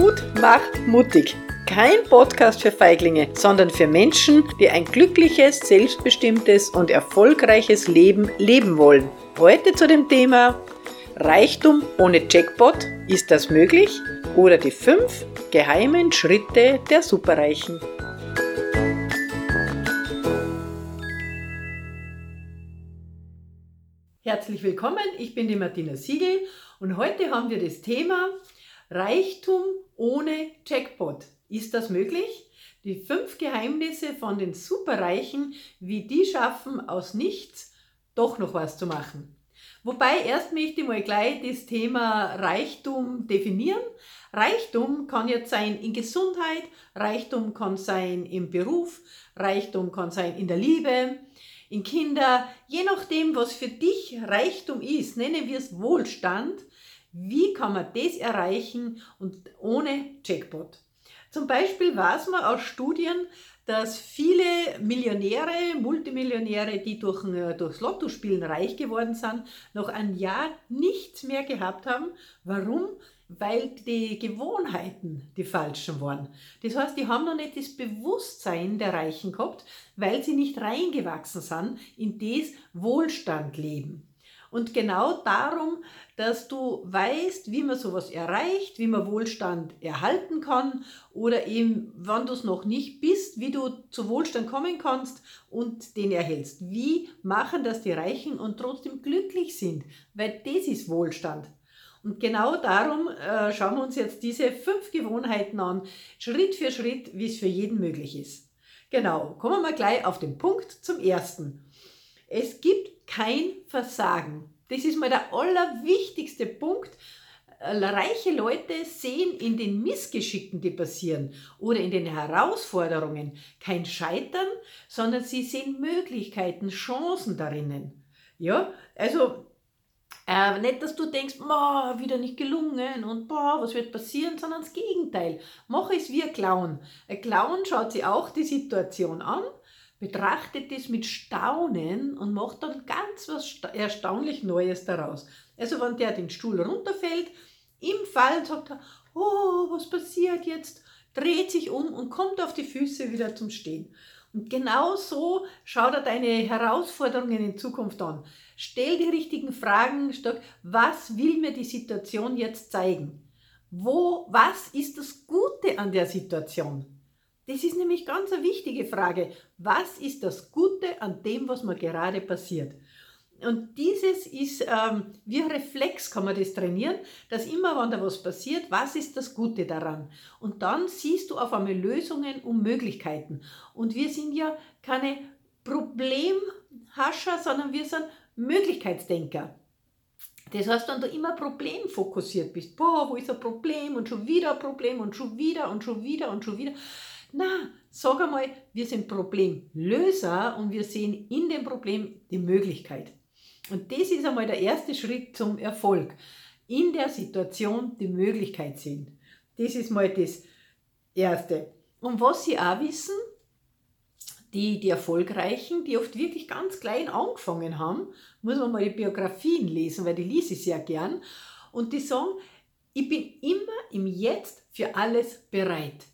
Mut macht mutig. Kein Podcast für Feiglinge, sondern für Menschen, die ein glückliches, selbstbestimmtes und erfolgreiches Leben leben wollen. Heute zu dem Thema Reichtum ohne Jackpot. Ist das möglich? Oder die fünf geheimen Schritte der Superreichen. Herzlich willkommen, ich bin die Martina Siegel und heute haben wir das Thema Reichtum ohne Jackpot. Ist das möglich? Die fünf Geheimnisse von den Superreichen, wie die schaffen, aus nichts doch noch was zu machen. Wobei erst möchte ich mal gleich das Thema Reichtum definieren. Reichtum kann jetzt sein in Gesundheit, Reichtum kann sein im Beruf, Reichtum kann sein in der Liebe, in Kinder, je nachdem, was für dich Reichtum ist, nennen wir es Wohlstand, wie kann man das erreichen und ohne Jackpot? Zum Beispiel weiß man aus Studien, dass viele Millionäre, Multimillionäre, die durch, äh, durchs Lottospielen reich geworden sind, noch ein Jahr nichts mehr gehabt haben. Warum? Weil die Gewohnheiten die falschen waren. Das heißt, die haben noch nicht das Bewusstsein der Reichen gehabt, weil sie nicht reingewachsen sind in das Wohlstandleben. Und genau darum, dass du weißt, wie man sowas erreicht, wie man Wohlstand erhalten kann oder eben, wann du es noch nicht bist, wie du zu Wohlstand kommen kannst und den erhältst. Wie machen das die Reichen und trotzdem glücklich sind, weil das ist Wohlstand. Und genau darum äh, schauen wir uns jetzt diese fünf Gewohnheiten an, Schritt für Schritt, wie es für jeden möglich ist. Genau, kommen wir gleich auf den Punkt zum ersten. Es gibt kein Versagen. Das ist mal der allerwichtigste Punkt. Äh, reiche Leute sehen in den Missgeschicken, die passieren oder in den Herausforderungen kein Scheitern, sondern sie sehen Möglichkeiten, Chancen darinnen. Ja, also äh, nicht, dass du denkst, wieder nicht gelungen und boah, was wird passieren, sondern das Gegenteil. Mach es wie ein Clown. Ein Clown schaut sich auch die Situation an betrachtet es mit Staunen und macht dann ganz was erstaunlich Neues daraus. Also wenn der den Stuhl runterfällt, im Fall sagt er, oh, was passiert jetzt? Dreht sich um und kommt auf die Füße wieder zum Stehen. Und genau so schau dir deine Herausforderungen in Zukunft an. Stell die richtigen Fragen, was will mir die Situation jetzt zeigen? Wo, was ist das Gute an der Situation? Das ist nämlich ganz eine wichtige Frage. Was ist das Gute an dem, was mir gerade passiert? Und dieses ist, ähm, wie Reflex kann man das trainieren, dass immer, wenn da was passiert, was ist das Gute daran? Und dann siehst du auf einmal Lösungen und Möglichkeiten. Und wir sind ja keine Problemhascher, sondern wir sind Möglichkeitsdenker. Das heißt, wenn du immer problemfokussiert bist, boah, wo ist ein Problem und schon wieder ein Problem und schon wieder und schon wieder und schon wieder, na, sag einmal, wir sind Problemlöser und wir sehen in dem Problem die Möglichkeit. Und das ist einmal der erste Schritt zum Erfolg. In der Situation die Möglichkeit sehen. Das ist mal das Erste. Und was Sie auch wissen, die, die Erfolgreichen, die oft wirklich ganz klein angefangen haben, muss man mal die Biografien lesen, weil die lese ich sehr gern. Und die sagen, ich bin immer im Jetzt für alles bereit.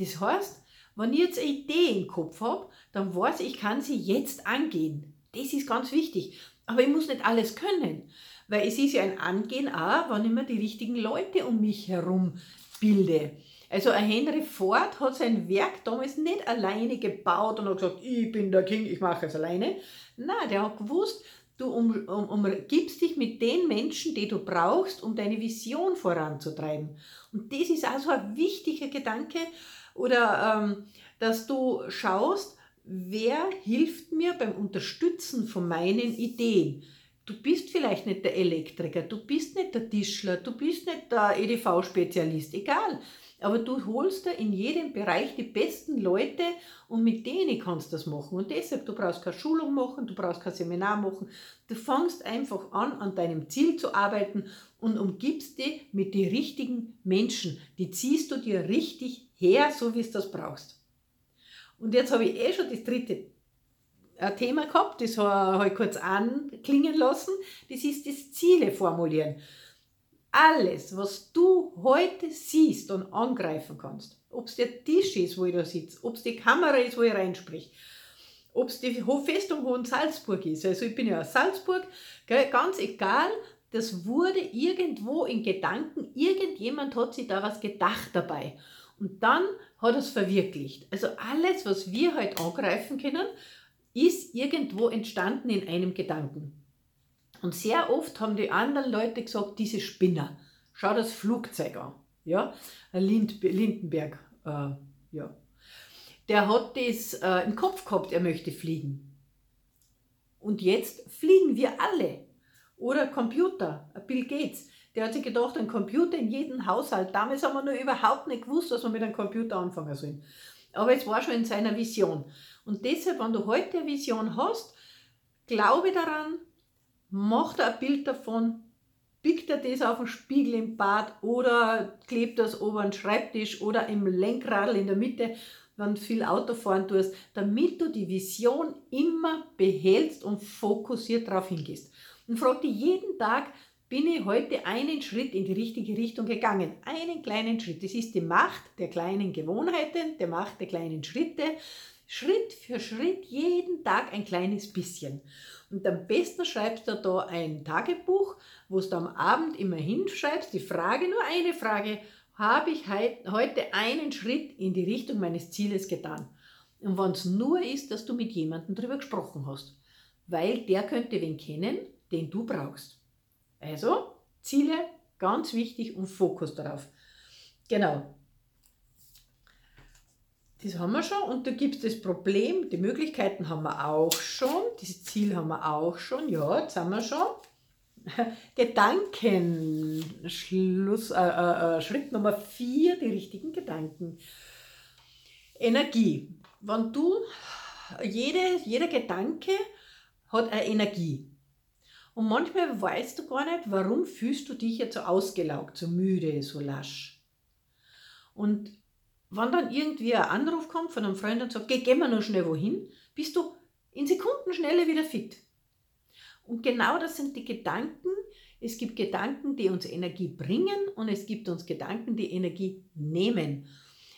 Das heißt, wenn ich jetzt eine Idee im Kopf habe, dann weiß ich, ich kann sie jetzt angehen. Das ist ganz wichtig. Aber ich muss nicht alles können, weil es ist ja ein Angehen auch, wenn ich mir die richtigen Leute um mich herum bilde. Also ein Henry Ford hat sein Werk damals nicht alleine gebaut und hat gesagt, ich bin der King, ich mache es alleine. Nein, der hat gewusst, du um, um, umgibst dich mit den Menschen, die du brauchst, um deine Vision voranzutreiben. Und das ist also ein wichtiger Gedanke, oder ähm, dass du schaust, wer hilft mir beim Unterstützen von meinen Ideen. Du bist vielleicht nicht der Elektriker, du bist nicht der Tischler, du bist nicht der EDV-Spezialist, egal. Aber du holst da in jedem Bereich die besten Leute und mit denen kannst du das machen. Und deshalb, du brauchst keine Schulung machen, du brauchst kein Seminar machen. Du fängst einfach an, an deinem Ziel zu arbeiten und umgibst dich mit den richtigen Menschen. Die ziehst du dir richtig her, so wie du das brauchst. Und jetzt habe ich eh schon das dritte äh, Thema gehabt, das habe ich kurz anklingen lassen. Das ist das Ziele formulieren. Alles, was du heute siehst und angreifen kannst, ob es der Tisch ist, wo ich da sitze, ob es die Kamera ist, wo ich reinsprich, ob es die Festung Hohen Salzburg ist, also ich bin ja aus Salzburg, ganz egal, das wurde irgendwo in Gedanken, irgendjemand hat sich da was gedacht dabei. Und dann hat es verwirklicht. Also alles, was wir heute angreifen können, ist irgendwo entstanden in einem Gedanken. Und sehr oft haben die anderen Leute gesagt, diese Spinner, schau das Flugzeug an. Ja, Lind, Lindenberg, äh, ja. Der hat das äh, im Kopf gehabt, er möchte fliegen. Und jetzt fliegen wir alle. Oder Computer, Bill Gates. Der hat sich gedacht, ein Computer in jedem Haushalt. Damals haben wir noch überhaupt nicht gewusst, was wir mit einem Computer anfangen sollen. Aber es war schon in seiner Vision. Und deshalb, wenn du heute eine Vision hast, glaube daran, mach da ein Bild davon, biegt er das auf den Spiegel im Bad oder klebt das ober den Schreibtisch oder im Lenkrad in der Mitte, wenn du viel Auto fahren tust, damit du die Vision immer behältst und fokussiert darauf hingehst. Und frag dich jeden Tag, bin ich heute einen Schritt in die richtige Richtung gegangen. Einen kleinen Schritt. Das ist die Macht der kleinen Gewohnheiten, der Macht der kleinen Schritte. Schritt für Schritt, jeden Tag ein kleines bisschen. Und am besten schreibst du da ein Tagebuch, wo du am Abend immer hinschreibst, die Frage, nur eine Frage, habe ich heute einen Schritt in die Richtung meines Zieles getan? Und wenn es nur ist, dass du mit jemandem darüber gesprochen hast. Weil der könnte wen kennen, den du brauchst. Also Ziele, ganz wichtig und Fokus darauf. Genau. Das haben wir schon und da gibt es das Problem, die Möglichkeiten haben wir auch schon, das Ziel haben wir auch schon, ja, jetzt haben wir schon. Gedanken, Schluss, äh, äh, äh Schritt Nummer vier, die richtigen Gedanken. Energie. Wenn du, jede, jeder Gedanke hat eine Energie. Und manchmal weißt du gar nicht, warum fühlst du dich jetzt so ausgelaugt, so müde, so lasch. Und wenn dann irgendwie ein Anruf kommt von einem Freund und sagt, geh, gehen wir noch schnell wohin, bist du in Sekundenschnelle wieder fit. Und genau das sind die Gedanken. Es gibt Gedanken, die uns Energie bringen und es gibt uns Gedanken, die Energie nehmen.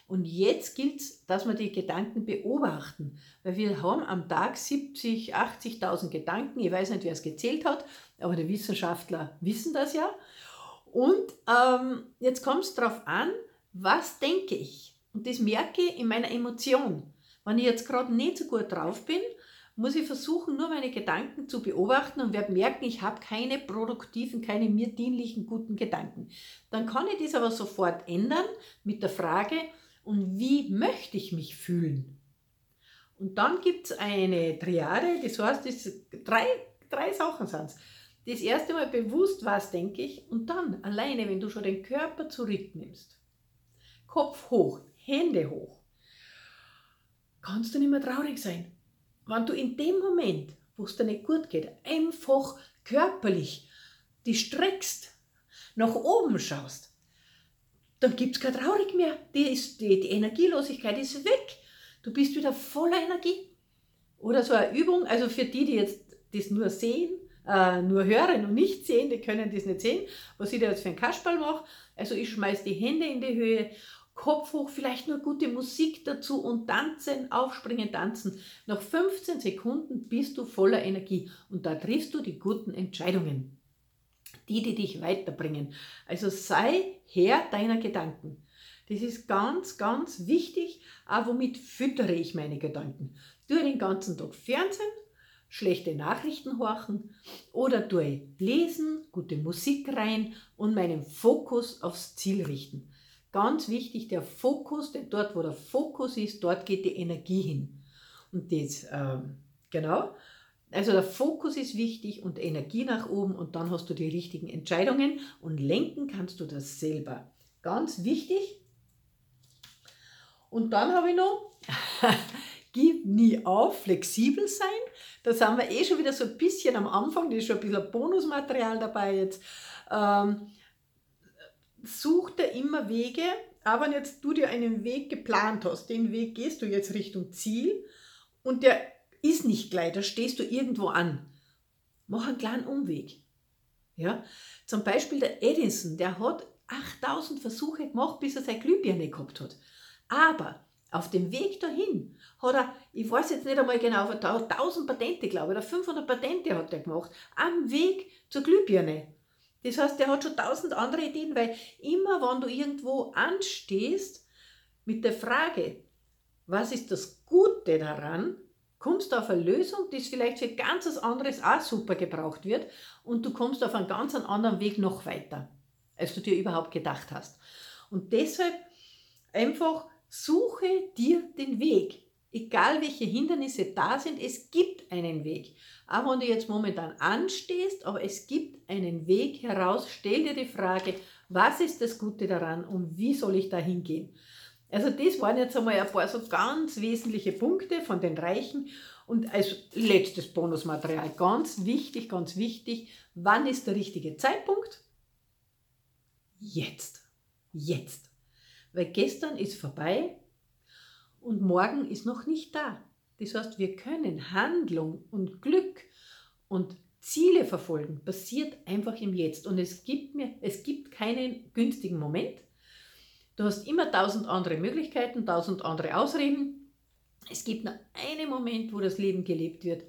Und jetzt gilt es, dass wir die Gedanken beobachten, weil wir haben am Tag 70, 80.000 Gedanken. Ich weiß nicht, wer es gezählt hat, aber die Wissenschaftler wissen das ja. Und ähm, jetzt kommt es darauf an, was denke ich? Und das merke ich in meiner Emotion. Wenn ich jetzt gerade nicht so gut drauf bin, muss ich versuchen, nur meine Gedanken zu beobachten und werde merken, ich habe keine produktiven, keine mir dienlichen guten Gedanken. Dann kann ich das aber sofort ändern mit der Frage, und wie möchte ich mich fühlen? Und dann gibt es eine Triade, das heißt, das drei, drei Sachen sind es. Das erste Mal bewusst, was denke ich, und dann alleine, wenn du schon den Körper zurücknimmst, Kopf hoch, Hände hoch, kannst du nicht mehr traurig sein. Wenn du in dem Moment, wo es dir nicht gut geht, einfach körperlich die streckst, nach oben schaust, dann gibt es keine Traurig mehr. Die, ist, die, die Energielosigkeit ist weg. Du bist wieder voller Energie. Oder so eine Übung, also für die, die jetzt das nur sehen, äh, nur hören und nicht sehen, die können das nicht sehen, was ich da jetzt für einen Kasperl mache. Also ich schmeiße die Hände in die Höhe, Kopf hoch, vielleicht nur gute Musik dazu und tanzen, aufspringen, tanzen. Nach 15 Sekunden bist du voller Energie und da triffst du die guten Entscheidungen die, die dich weiterbringen. Also sei Herr deiner Gedanken. Das ist ganz, ganz wichtig. Auch womit füttere ich meine Gedanken? Tue den ganzen Tag Fernsehen, schlechte Nachrichten horchen oder tue lesen, gute Musik rein und meinen Fokus aufs Ziel richten. Ganz wichtig, der Fokus, denn dort, wo der Fokus ist, dort geht die Energie hin. Und das, ähm, genau, also der Fokus ist wichtig und Energie nach oben und dann hast du die richtigen Entscheidungen und lenken kannst du das selber. Ganz wichtig. Und dann habe ich noch, gib nie auf, flexibel sein. Da sind wir eh schon wieder so ein bisschen am Anfang, da ist schon ein bisschen Bonusmaterial dabei jetzt. Ähm, such dir immer Wege, aber wenn jetzt du dir einen Weg geplant hast, den Weg gehst du jetzt Richtung Ziel und der ist nicht gleich, da stehst du irgendwo an. Mach einen kleinen Umweg. Ja? Zum Beispiel der Edison, der hat 8000 Versuche gemacht, bis er seine Glühbirne gehabt hat. Aber auf dem Weg dahin hat er, ich weiß jetzt nicht einmal genau, 1000 Patente, glaube ich, oder 500 Patente hat er gemacht, am Weg zur Glühbirne. Das heißt, der hat schon tausend andere Ideen, weil immer, wenn du irgendwo anstehst mit der Frage, was ist das Gute daran, kommst du auf eine Lösung, die vielleicht für ganz was anderes auch super gebraucht wird und du kommst auf einen ganz anderen Weg noch weiter, als du dir überhaupt gedacht hast. Und deshalb einfach suche dir den Weg. Egal welche Hindernisse da sind, es gibt einen Weg. Auch wenn du jetzt momentan anstehst, aber es gibt einen Weg heraus. Stell dir die Frage, was ist das Gute daran und wie soll ich da hingehen? Also das waren jetzt einmal ein paar so ganz wesentliche Punkte von den Reichen. Und als letztes Bonusmaterial, ganz wichtig, ganz wichtig, wann ist der richtige Zeitpunkt? Jetzt. Jetzt. Weil gestern ist vorbei und morgen ist noch nicht da. Das heißt, wir können Handlung und Glück und Ziele verfolgen, passiert einfach im Jetzt. Und es gibt mir, es gibt keinen günstigen Moment. Du hast immer tausend andere Möglichkeiten, tausend andere Ausreden. Es gibt nur einen Moment, wo das Leben gelebt wird,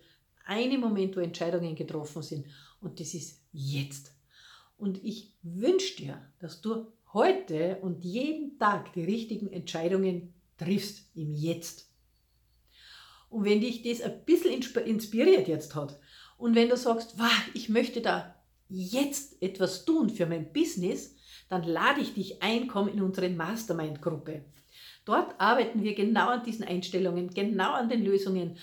einen Moment, wo Entscheidungen getroffen sind. Und das ist jetzt. Und ich wünsche dir, dass du heute und jeden Tag die richtigen Entscheidungen triffst im Jetzt. Und wenn dich das ein bisschen inspiriert jetzt hat und wenn du sagst, ich möchte da jetzt etwas tun für mein Business, dann lade ich dich ein, komm in unsere Mastermind-Gruppe. Dort arbeiten wir genau an diesen Einstellungen, genau an den Lösungen.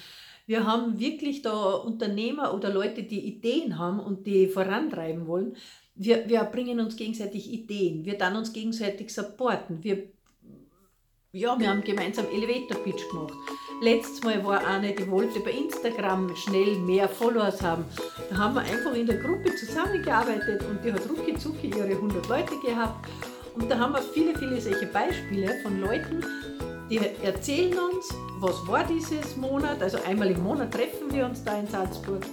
Wir haben wirklich da Unternehmer oder Leute, die Ideen haben und die vorantreiben wollen. Wir, wir bringen uns gegenseitig Ideen, wir dann uns gegenseitig supporten. Wir, ja, wir haben gemeinsam Elevator Pitch gemacht. Letztes Mal war eine, die wollte bei Instagram schnell mehr Followers haben. Da haben wir einfach in der Gruppe zusammengearbeitet und die hat rucki zucki ihre 100 Leute gehabt. Und da haben wir viele, viele solche Beispiele von Leuten, die erzählen uns, was war dieses Monat. Also einmal im Monat treffen wir uns da in Salzburg.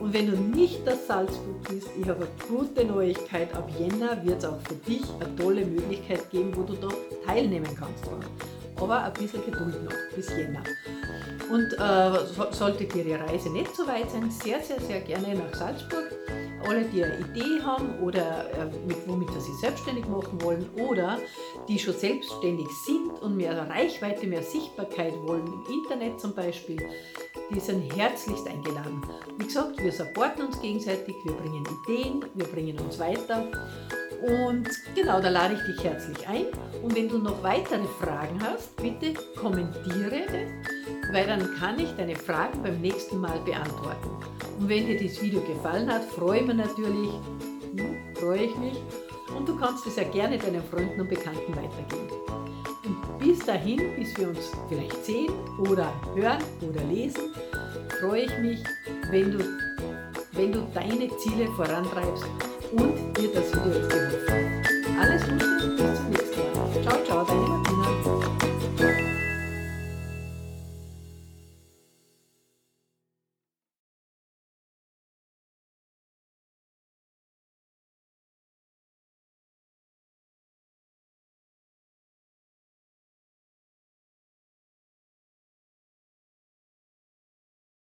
Und wenn du nicht aus Salzburg bist, ich habe eine gute Neuigkeit. Ab Jänner wird es auch für dich eine tolle Möglichkeit geben, wo du da teilnehmen kannst aber ein bisschen Geduld noch bis Jänner. Und äh, sollte dir die Reise nicht so weit sein, sehr, sehr, sehr gerne nach Salzburg. Alle, die eine Idee haben oder äh, mit, womit sie selbstständig machen wollen oder die schon selbstständig sind und mehr Reichweite, mehr Sichtbarkeit wollen, im Internet zum Beispiel, die sind herzlichst eingeladen. Wie gesagt, wir supporten uns gegenseitig, wir bringen Ideen, wir bringen uns weiter und genau, da lade ich dich herzlich ein. Und wenn du noch weitere Fragen hast, bitte kommentiere, weil dann kann ich deine Fragen beim nächsten Mal beantworten. Und wenn dir das Video gefallen hat, freue ich mich natürlich, hm, freue ich mich. Und du kannst es ja gerne deinen Freunden und Bekannten weitergeben. Bis dahin, bis wir uns vielleicht sehen oder hören oder lesen, freue ich mich, wenn du, wenn du deine Ziele vorantreibst und dir das Video geholfen hat. Alles Gute, bis zum nächsten Mal. Ciao, ciao, deine Martina.